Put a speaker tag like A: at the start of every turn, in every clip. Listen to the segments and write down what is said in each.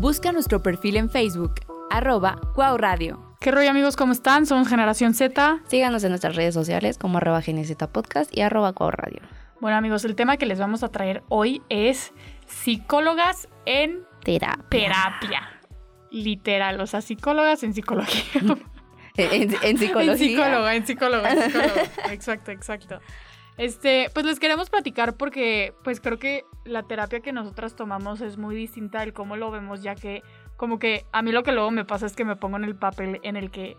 A: Busca nuestro perfil en Facebook, arroba Cuau Radio.
B: ¿Qué rollo amigos? ¿Cómo están? Somos Generación Z.
C: Síganos en nuestras redes sociales como arroba GNZ Podcast y arroba Cuau Radio.
B: Bueno amigos, el tema que les vamos a traer hoy es psicólogas en
C: Terapia.
B: terapia. Literal, o sea, psicólogas en psicología.
C: En, en psicología.
B: En psicóloga, en psicóloga, en psicóloga. exacto, exacto. Este, pues les queremos platicar porque pues creo que la terapia que nosotras tomamos es muy distinta del cómo lo vemos, ya que como que a mí lo que luego me pasa es que me pongo en el papel en el que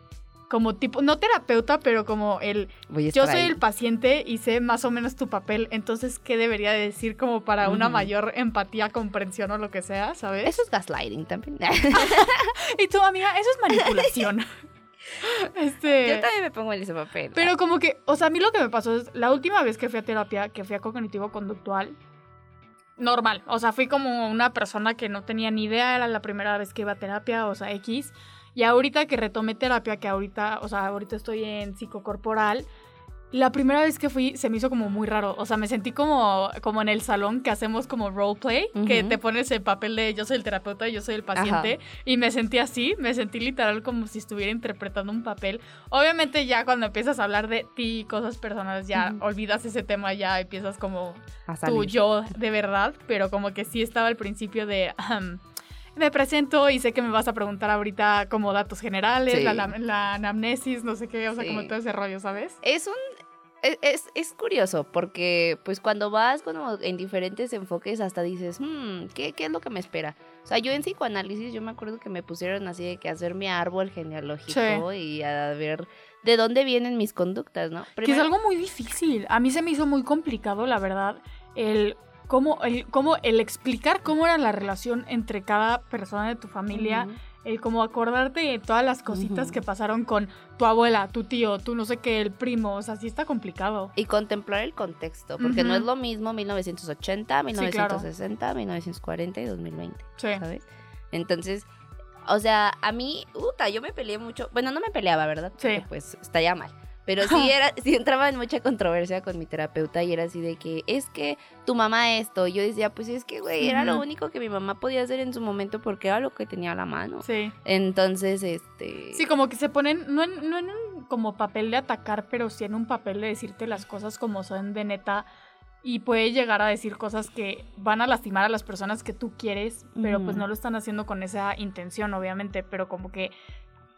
B: como tipo, no terapeuta, pero como el yo soy
C: ahí.
B: el paciente y sé más o menos tu papel, entonces qué debería de decir como para una mayor empatía, comprensión o lo que sea, ¿sabes?
C: Eso es gaslighting también.
B: Y tú, amiga, eso es manipulación. este
C: Yo también me pongo en ese papel.
B: Pero como que, o sea, a mí lo que me pasó es, la última vez que fui a terapia, que fui a cognitivo-conductual, normal. O sea, fui como una persona que no tenía ni idea, era la primera vez que iba a terapia, o sea, X. Y ahorita que retomé terapia, que ahorita, o sea, ahorita estoy en psicocorporal, la primera vez que fui se me hizo como muy raro. O sea, me sentí como, como en el salón que hacemos como roleplay, que te pones el papel de yo soy el terapeuta y yo soy el paciente. Y me sentí así, me sentí literal como si estuviera interpretando un papel. Obviamente ya cuando empiezas a hablar de ti y cosas personales, ya olvidas ese tema, ya empiezas como tu yo de verdad, pero como que sí estaba al principio de... me presento y sé que me vas a preguntar ahorita como datos generales,
C: Sí.
B: la, la- la anamnesis, no sé qué, o sea,
C: Sí.
B: como todo ese rollo, ¿sabes?
C: Es un... Es, es, es curioso porque pues cuando vas como en diferentes enfoques hasta dices, hmm, ¿qué, ¿qué es lo que me espera? O sea, yo en psicoanálisis yo me acuerdo que me pusieron así de que hacer mi árbol genealógico y a ver de dónde vienen mis conductas, ¿no?
B: Que es
C: Primero-
B: algo muy difícil. A mí se me hizo muy complicado, la verdad, el cómo, el, cómo, el explicar cómo era la relación entre cada persona de tu familia. El como acordarte de todas las cositas que pasaron con tu abuela, tu tío, tu no sé qué, el primo, o sea, sí está complicado.
C: Y contemplar el contexto, porque no es lo mismo 1980,
B: claro.
C: 1960, 1940 y 2020,
B: Sí.
C: ¿sabes? Entonces, o sea, a mí, puta, yo me peleé mucho. Bueno, no me peleaba, ¿verdad?
B: Sí.
C: Porque, pues está ya mal. Pero sí, era, sí entraba en mucha controversia con mi terapeuta y era así de que, es que tu mamá esto. Y yo decía, pues es que, güey, era lo único que mi mamá podía hacer en su momento porque era lo que tenía a la mano.
B: Sí.
C: Entonces, este...
B: Sí, como que se ponen, no en, no en un como papel de atacar, pero sí en un papel de decirte las cosas como son de neta. Y puede llegar a decir cosas que van a lastimar a las personas que tú quieres, pero pues no lo están haciendo con esa intención, obviamente. Pero como que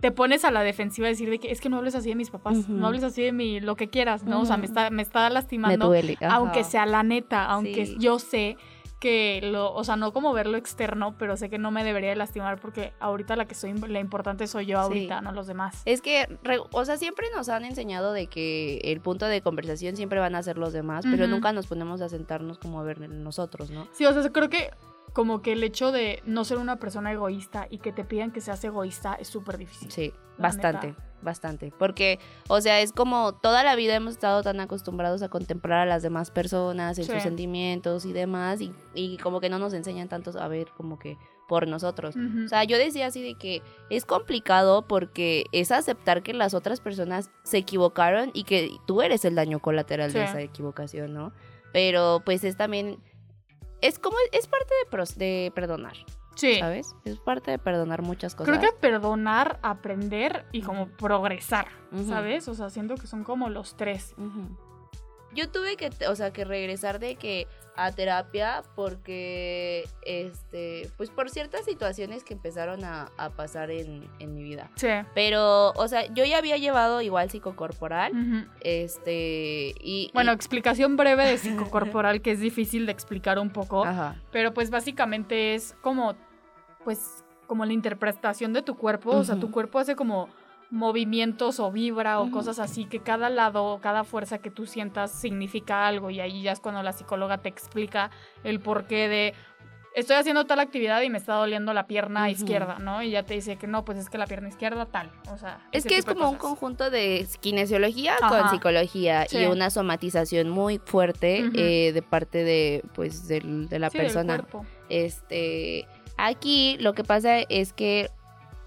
B: te pones a la defensiva a decir de que es que no hables así de mis papás, no hables así de mi, lo que quieras, ¿no? O sea, me está, me está
C: me
B: lastimando.
C: duele.
B: aunque sea la neta, aunque
C: Sí.
B: yo sé que lo, o sea, no como verlo externo, pero sé que no me debería de lastimar porque ahorita la que soy, la importante soy yo
C: Sí.
B: ahorita, no los demás.
C: Es que, o sea, siempre nos han enseñado de que el punto de conversación siempre van a ser los demás, pero nunca nos ponemos a sentarnos como a ver nosotros, ¿no?
B: Sí, o sea, creo que como que el hecho de no ser una persona egoísta y que te pidan que seas egoísta es súper difícil.
C: Sí, bastante,
B: neta.
C: bastante. Porque, o sea, es como toda la vida hemos estado tan acostumbrados a contemplar a las demás personas, en
B: Sí.
C: sus sentimientos y demás, y, y como que no nos enseñan tanto a ver como que por nosotros. O sea, yo decía así de que es complicado porque es aceptar que las otras personas se equivocaron y que tú eres el daño colateral de esa equivocación, ¿no? Pero pues es también, es como, es parte de, pros- de perdonar,
B: sí.
C: ¿sabes? Es parte de perdonar muchas cosas.
B: Creo que perdonar, aprender y como progresar. ¿sabes? O sea, siento que son como los tres.
C: Yo tuve que, o sea, que regresar de que a terapia porque, este, pues por ciertas situaciones que empezaron a, a pasar en, en mi vida.
B: Sí.
C: Pero, o sea, yo ya había llevado igual psicocorporal,
B: Ujú.
C: este, y...
B: Bueno,
C: y-
B: explicación breve de psicocorporal que es difícil de explicar un poco.
C: Ajá.
B: Pero pues básicamente es como, pues, como la interpretación de tu cuerpo. O sea, tu cuerpo hace como movimientos o vibra o cosas así, que cada lado, cada fuerza que tú sientas significa algo. Y ahí ya es cuando la psicóloga te explica el porqué de... Estoy haciendo tal actividad y me está doliendo la pierna izquierda, ¿no? Y ya te dice que no, pues es que la pierna izquierda tal. O sea,
C: Es que es como un conjunto de kinesiología
B: Ajá.
C: con psicología
B: Sí.
C: y una somatización muy fuerte eh, de parte de, pues, del- de la
B: Sí, del
C: persona.
B: cuerpo.
C: Este, aquí lo que pasa es que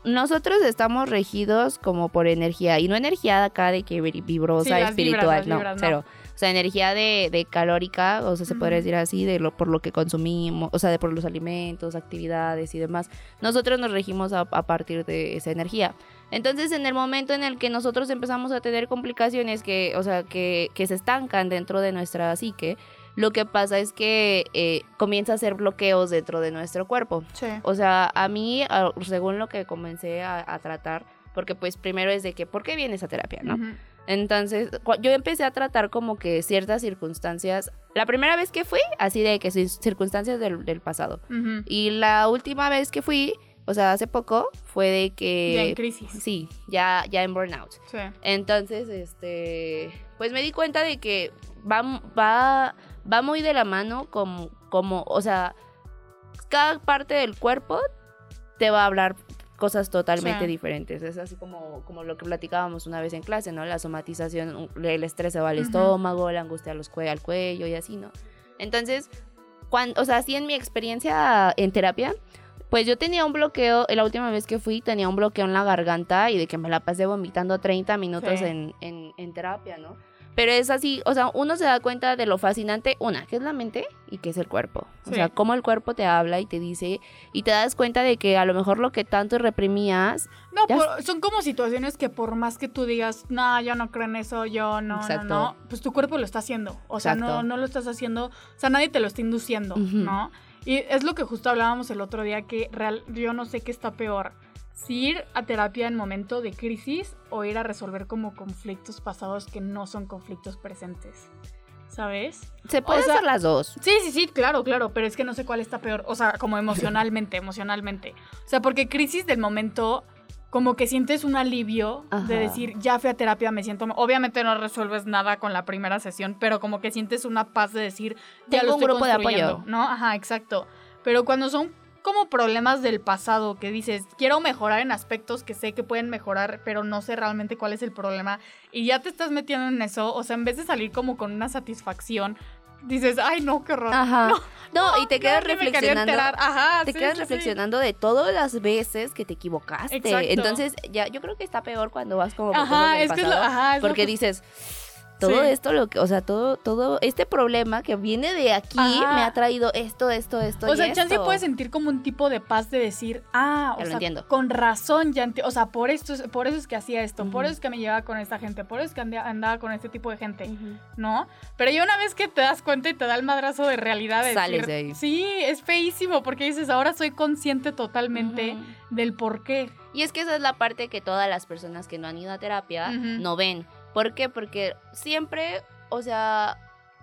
C: nosotros estamos regidos como por energía y no energía acá de que vi- vibrosa,
B: Sí,
C: espiritual,
B: vibras,
C: no,
B: vibras, no.
C: O sea, energía de, de calórica, o sea, se podría decir así, de lo por lo que consumimos, o sea, de por los alimentos, actividades y demás. Nosotros nos regimos a, a partir de esa energía. Entonces, en el momento en el que nosotros empezamos a tener complicaciones que, o sea, que, que se estancan dentro de nuestra psique, lo que pasa es que eh, comienza a hacer bloqueos dentro de nuestro cuerpo.
B: Sí.
C: O sea, a mí, según lo que comencé a, a tratar, porque pues primero es de que, ¿por qué vienes a terapia, no? Entonces, yo empecé a tratar como que ciertas circunstancias. La primera vez que fui, así de que cir- circunstancias del, del pasado. Y la última vez que fui, o sea, hace poco, fue de que...
B: Ya en crisis.
C: Sí, ya, ya en burnout.
B: Sí.
C: Entonces, este, pues me di cuenta de que va, va, va muy de la mano como, como, o sea, cada parte del cuerpo te va a hablar cosas totalmente
B: Sí.
C: diferentes. Es así como, como lo que platicábamos una vez en clase, ¿no? La somatización, el estrés se va al estómago, la angustia los cue- al cuello y así, ¿no? Entonces, cuando, o sea, así en mi experiencia en terapia, pues yo tenía un bloqueo, la última vez que fui tenía un bloqueo en la garganta y de que me la pasé vomitando 30 minutos
B: Sí.
C: en, en, en terapia, ¿no? Pero es así, o sea, uno se da cuenta de lo fascinante, una, que es la mente y que es el cuerpo. O
B: Sí.
C: sea, cómo el cuerpo te habla y te dice, y te das cuenta de que a lo mejor lo que tanto reprimías,
B: No, por- son como situaciones que por más que tú digas, no, yo no creo en eso, yo no,
C: Exacto.
B: no, no, pues tu cuerpo lo está haciendo. O sea, no,
C: Exacto.
B: no lo estás haciendo, o sea, nadie te lo está induciendo. ¿no? Y es lo que justo hablábamos el otro día, que real, yo no sé qué está peor. Si ir a terapia en momento de crisis o ir a resolver como conflictos pasados que no son conflictos presentes. ¿Sabes?
C: se pueden
B: sea-
C: hacer las dos.
B: Sí, sí, sí, claro, claro, pero es que no sé cuál está peor, o sea, como emocionalmente, emocionalmente. O sea, porque crisis del momento, como que sientes un alivio
C: Ajá.
B: de decir, ya fui a terapia, me siento... Obviamente no resuelves nada con la primera sesión, pero como que sientes una paz de decir, ya
C: Tengo
B: lo
C: un
B: estoy
C: grupo de apoyo.
B: ¿no? Ajá, exacto. Pero cuando son como problemas del pasado que dices, quiero mejorar en aspectos que sé que pueden mejorar, pero no sé realmente cuál es el problema, y ya te estás metiendo en eso, o sea, en vez de salir como con una satisfacción, dices, ay, no, qué horror.
C: Ajá. No, y te quedas
B: No, ni me quería
C: reflexionando.
B: Ajá,
C: te
B: sí,
C: quedas
B: sí, sí.
C: reflexionando de todas las veces que te equivocaste.
B: Exacto.
C: Entonces, ya, yo creo que está peor cuando vas como
B: Ajá, es que es lo,
C: pasado,
B: ajá, es
C: porque
B: que-
C: dices, todo
B: Sí.
C: esto, lo que, o sea, todo, todo este problema que viene de aquí
B: Ajá.
C: me ha traído esto, esto, esto.
B: O
C: y
B: sea,
C: esto.
B: puedes sentir como un tipo de paz de decir, ah, o
C: Ya lo
B: sea,
C: entiendo.
B: con razón, ya o sea, por esto, es- por eso es que hacía esto, por
C: Ujú.
B: eso es que me llevaba con esta gente, por eso es que anda- andaba con este tipo de gente,
C: Ujú.
B: ¿no? Pero ya una vez que te das cuenta y te da el madrazo de realidad, de
C: Sales
B: decir,
C: de ahí.
B: sí, es feísimo, porque dices, ahora soy consciente totalmente
C: Ujú.
B: del por qué.
C: Y es que esa es la parte que todas las personas que no han ido a terapia no ven. ¿Por qué? Porque siempre, o sea,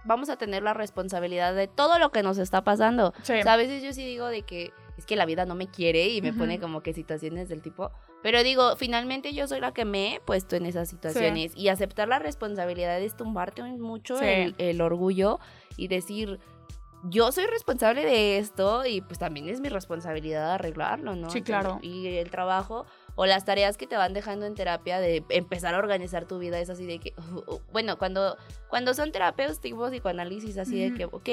C: vamos a tener la responsabilidad de todo lo que nos está pasando.
B: Sí.
C: O sea, a veces yo sí digo de que es que la vida no me quiere y me
B: Ujú.
C: pone como que situaciones del tipo. Pero digo, finalmente yo soy la que me he puesto en esas situaciones. Y aceptar la responsabilidad es tumbarte mucho
B: Sí.
C: el, el orgullo y decir. Yo soy responsable de esto y pues también es mi responsabilidad arreglarlo, ¿no?
B: Sí,
C: Entonces,
B: claro.
C: Y el trabajo o las tareas que te van dejando en terapia de empezar a organizar tu vida es así de que, bueno, cuando, cuando son terapeos tipo psicoanálisis, así de que, ok,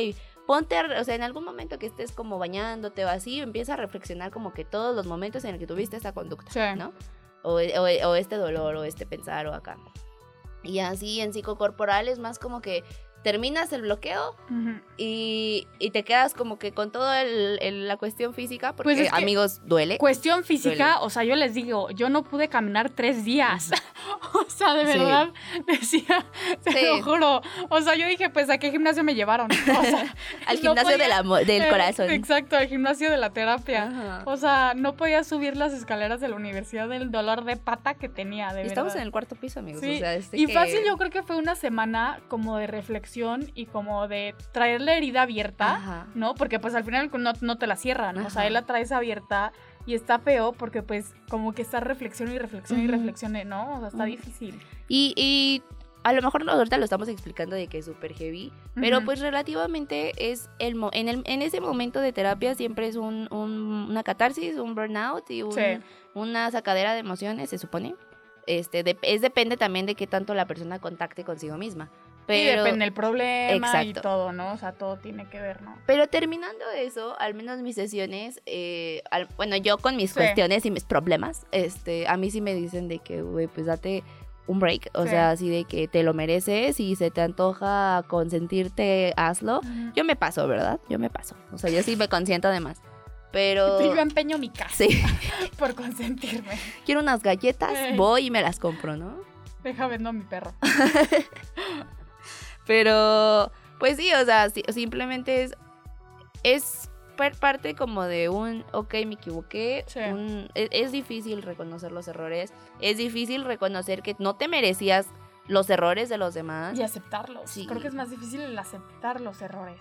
C: ponte, a- o sea, en algún momento que estés como bañándote o así, empieza a reflexionar como que todos los momentos en el que tuviste esta conducta. ¿no? O, o- o este dolor o este pensar o acá. Y así en psicocorporal es más como que terminas el bloqueo y, y te quedas como que con toda la cuestión física, porque
B: Pues es que-
C: amigos duele.
B: Cuestión física,
C: Duele.
B: o sea, yo les digo, yo no pude caminar tres días. o sea, de
C: Sí.
B: verdad, decía, te
C: Sí.
B: lo juro. O sea, yo dije, pues, ¿a qué gimnasio me llevaron? O sea,
C: Al
B: no
C: gimnasio
B: podía-
C: del, amor- del
B: eh,
C: corazón.
B: Exacto, al gimnasio de la terapia. O sea, no podía subir las escaleras de la universidad del dolor de pata que tenía, de
C: Estamos
B: verdad.
C: en el cuarto piso, amigos.
B: Sí,
C: o sea,
B: y
C: que-
B: fácil yo creo que fue una semana como de reflexión y como de traer la herida abierta,
C: Ajá.
B: ¿no? Porque pues al final no, no te la cierran, o sea,
C: Ajá.
B: él la traes abierta y está feo porque pues como que está reflexión y reflexión y
C: Ujú.
B: reflexión, ¿no? O sea, está
C: Ujú.
B: difícil.
C: Y, y a lo mejor ahorita lo estamos explicando de que es súper heavy, pero
B: Ujú.
C: pues relativamente es el, mo- en, el en ese momento de terapia siempre es un, un- una catarsis, un burnout y un-
B: Sí.
C: una sacadera de emociones, se supone. Este, de- es depende también de qué tanto la persona contacte consigo misma.
B: Y
C: Pero,
B: depende del problema y todo, ¿no? O sea, todo tiene que ver, ¿no?
C: pero terminando eso, al menos mis sesiones, eh, al- bueno, yo con mis
B: Sí.
C: cuestiones y mis problemas, este, a mí sí me dicen de que, güey, pues date un break, o
B: Sí.
C: sea, así de que te lo mereces y se te antoja consentirte, hazlo. Yo me paso, ¿verdad? Yo me paso. O sea, yo sí me consiento además. Pero
B: Sí, yo empeño mi casa
C: sí,
B: por consentirme.
C: quiero unas galletas, voy y me las compro, ¿no?
B: Deja vendo a mi perro.
C: Pero, pues sí, o sea, simplemente es, es par- parte como de un, ok, me equivoqué.
B: Sí.
C: un- es, es difícil reconocer los errores. Es difícil reconocer que no te merecías los errores de los demás.
B: Y aceptarlos.
C: Sí.
B: Creo que es más difícil el aceptar los errores.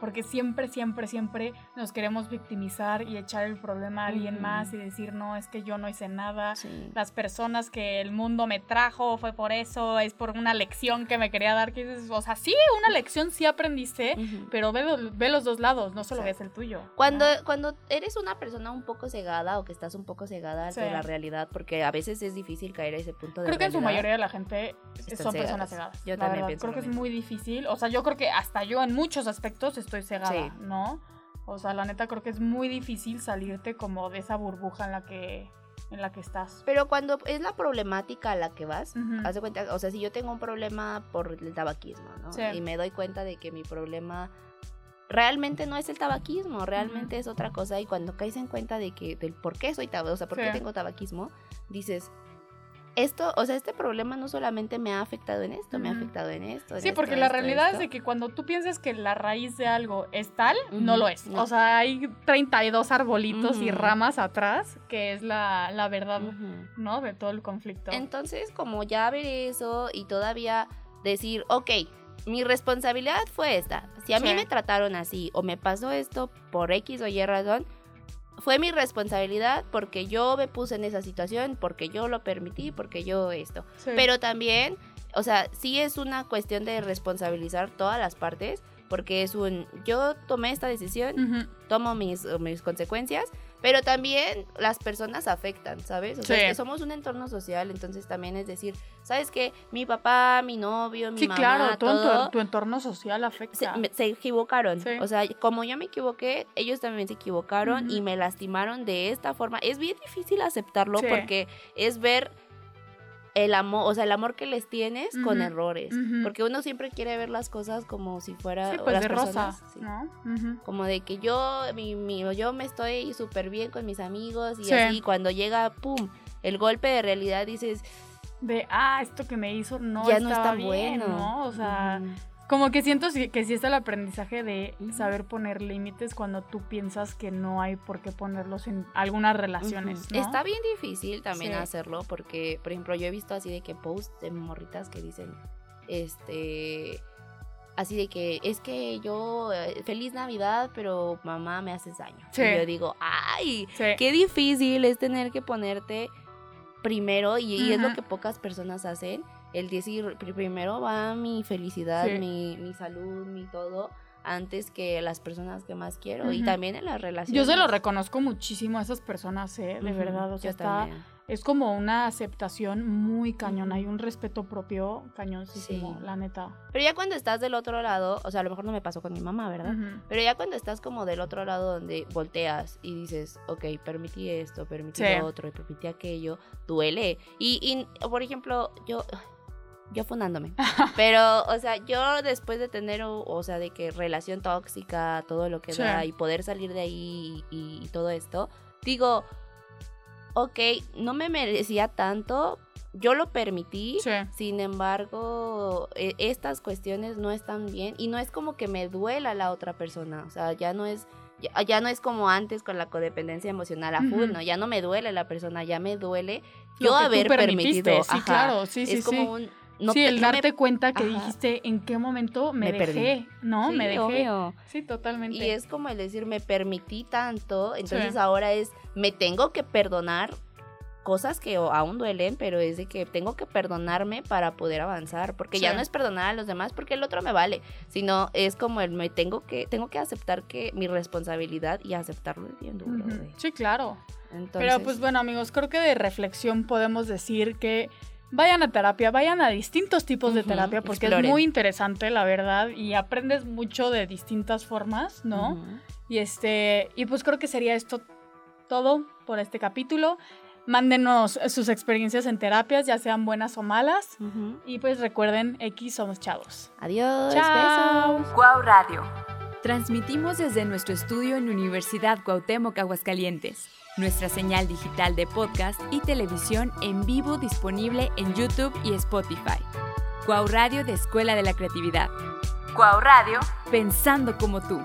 B: Porque siempre, siempre, siempre nos queremos victimizar y echar el problema a alguien más y decir, no, es que yo no hice nada.
C: Sí.
B: Las personas que el mundo me trajo fue por eso, es por una lección que me quería dar. Que dices, o sea, sí, una lección sí aprendiste,
C: Ujú.
B: pero ve, ve los dos lados, no solo
C: Sí.
B: ves el tuyo.
C: Cuando, cuando eres una persona un poco cegada o que estás un poco cegada
B: Sí.
C: la realidad, porque a veces es difícil caer a ese punto de
B: Creo que en su mayoría de la gente Son personas
C: cegadas. Yo también
B: verdad.
C: pienso
B: Creo que es
C: mismo.
B: muy difícil. O sea, yo creo que hasta yo en muchos aspectos estoy cegada,
C: Sí.
B: ¿no? O sea, la neta creo que es muy difícil salirte como de esa burbuja en la que, en la que estás.
C: Pero cuando es la problemática a la que vas,
B: Ujú.
C: haz de cuenta, o sea, si yo tengo un problema por el tabaquismo, ¿no?
B: Sí.
C: Y me doy cuenta de que mi problema realmente no es el tabaquismo, realmente es otra cosa. Y cuando caes en cuenta de que, del por qué soy tabaquismo, o sea, por qué
B: Sí.
C: tengo tabaquismo, dices, esto, o sea, este problema no solamente me ha afectado en esto, me ha afectado en esto. en
B: Sí,
C: esto,
B: porque la realidad
C: esto.
B: es de que cuando tú piensas que la raíz de algo es tal, no lo es.
C: no.
B: O sea, hay 32 arbolitos y ramas atrás, que es la, la verdad. ¿no? De todo el conflicto.
C: Entonces, como ya ver eso y todavía decir, ok, mi responsabilidad fue esta. Si a mí me trataron así o me pasó esto por X o Y razón, fue mi responsabilidad porque yo me puse en esa situación, porque yo lo permití, porque yo esto.
B: Sí.
C: Pero también, o sea, sí es una cuestión de responsabilizar todas las partes, porque es un, yo tomé esta decisión, tomo mis, mis consecuencias, pero también las personas afectan, ¿sabes? O sea,
B: Sí.
C: es que somos un entorno social, entonces también es decir, ¿sabes qué? Mi papá, mi novio, mi
B: Sí,
C: mamá,
B: claro, todo, tu-
C: todo,
B: tu, entorno social afecta.
C: se equivocaron.
B: Sí.
C: O sea, como yo me equivoqué, ellos también se equivocaron y me lastimaron de esta forma. Es bien difícil aceptarlo porque es ver el amor, o sea, el amor que les tienes con errores. Porque uno siempre quiere ver las cosas como si fuera
B: Sí, pues
C: las
B: de
C: personas,
B: rosa,
C: sí.
B: ¿no?
C: Como de que yo, mi, mi- yo me estoy súper bien con mis amigos y
B: Sí.
C: así, cuando llega, pum, el golpe de realidad dices,
B: De, ah, esto que me hizo no
C: ya no es
B: estaba
C: tan
B: bien,
C: bueno.
B: ¿no? O sea. Como que siento que sí está el aprendizaje de saber poner límites cuando tú piensas que no hay por qué ponerlos en algunas relaciones.
C: Está bien difícil también
B: Sí.
C: hacerlo porque, por ejemplo, yo he visto así de que posts de morritas que dicen, este, así de que es que yo, eh, feliz Navidad, pero mamá me haces daño.
B: Sí.
C: Y yo digo, ay,
B: Sí.
C: qué difícil es tener que ponerte primero y, y es lo que pocas personas hacen. El decir, "Pri- primero va mi felicidad,
B: Sí.
C: mi, mi salud, mi todo, antes que las personas que más quiero. Y también en las
B: Yo
C: relaciones.
B: se lo reconozco muchísimo a esas personas, ¿eh? De verdad, o sea,
C: yo
B: está, es como una aceptación muy cañona
C: Ujú.
B: y un respeto propio cañoncísimo,
C: Sí.
B: la neta.
C: Pero ya cuando estás del otro lado, o sea, a lo mejor no me pasó con mi mamá, ¿verdad? Pero ya cuando estás como del otro lado donde volteas y dices, ok, permití esto, permití
B: Sí.
C: lo otro, y permití aquello, duele. Y, y, por ejemplo, yo, yo funándome. Pero, o sea, yo después de tener, o, o sea, de que relación tóxica, todo lo que
B: Sí.
C: da, y poder salir de ahí y, y todo esto, digo, ok, no me merecía tanto, yo lo permití,
B: Sí.
C: sin embargo, e- estas cuestiones no están bien y no es como que me duela la otra persona, o sea, ya no es ya, ya no es como antes con la codependencia emocional a full. ¿no? Ya no me duele la persona, ya me duele yo haber permitido.
B: Sí,
C: ajá.
B: claro, sí, sí,
C: es como un no
B: sí,
C: te-
B: el
C: no me-
B: darte cuenta que
C: Ajá.
B: dijiste en qué momento me,
C: Me perdí.
B: dejé, ¿no?
C: Sí,
B: me dejé.
C: obvio.
B: Sí, totalmente.
C: Y es como el decir, me permití tanto, entonces
B: Sí.
C: ahora es, me tengo que perdonar cosas que aún duelen, pero es de que tengo que perdonarme para poder avanzar, porque ya no es perdonar a los demás porque el otro me vale, sino es como el me tengo que tengo que aceptar que mi responsabilidad y aceptarlo bien duro.
B: Sí, claro.
C: Entonces,
B: Pero pues bueno, amigos, creo que de reflexión podemos decir que vayan a terapia, vayan a distintos tipos de
C: Ujú,
B: terapia porque
C: exploren.
B: es muy interesante, la verdad, y aprendes mucho de distintas formas, ¿no?
C: ujú.
B: Y este, y pues creo que sería esto todo por este capítulo. Mándenos sus experiencias en terapias, ya sean buenas o malas.
C: Ujú.
B: Y pues recuerden, X somos chavos.
C: Adiós,
B: Chao.
C: besos.
A: Cuau Radio. Transmitimos desde nuestro estudio en Universidad Cuauhtémoc, Aguascalientes. Nuestra señal digital de podcast y televisión en vivo disponible en YouTube y Spotify. Cuau Radio de Escuela de la Creatividad. Cuau Radio, pensando como tú.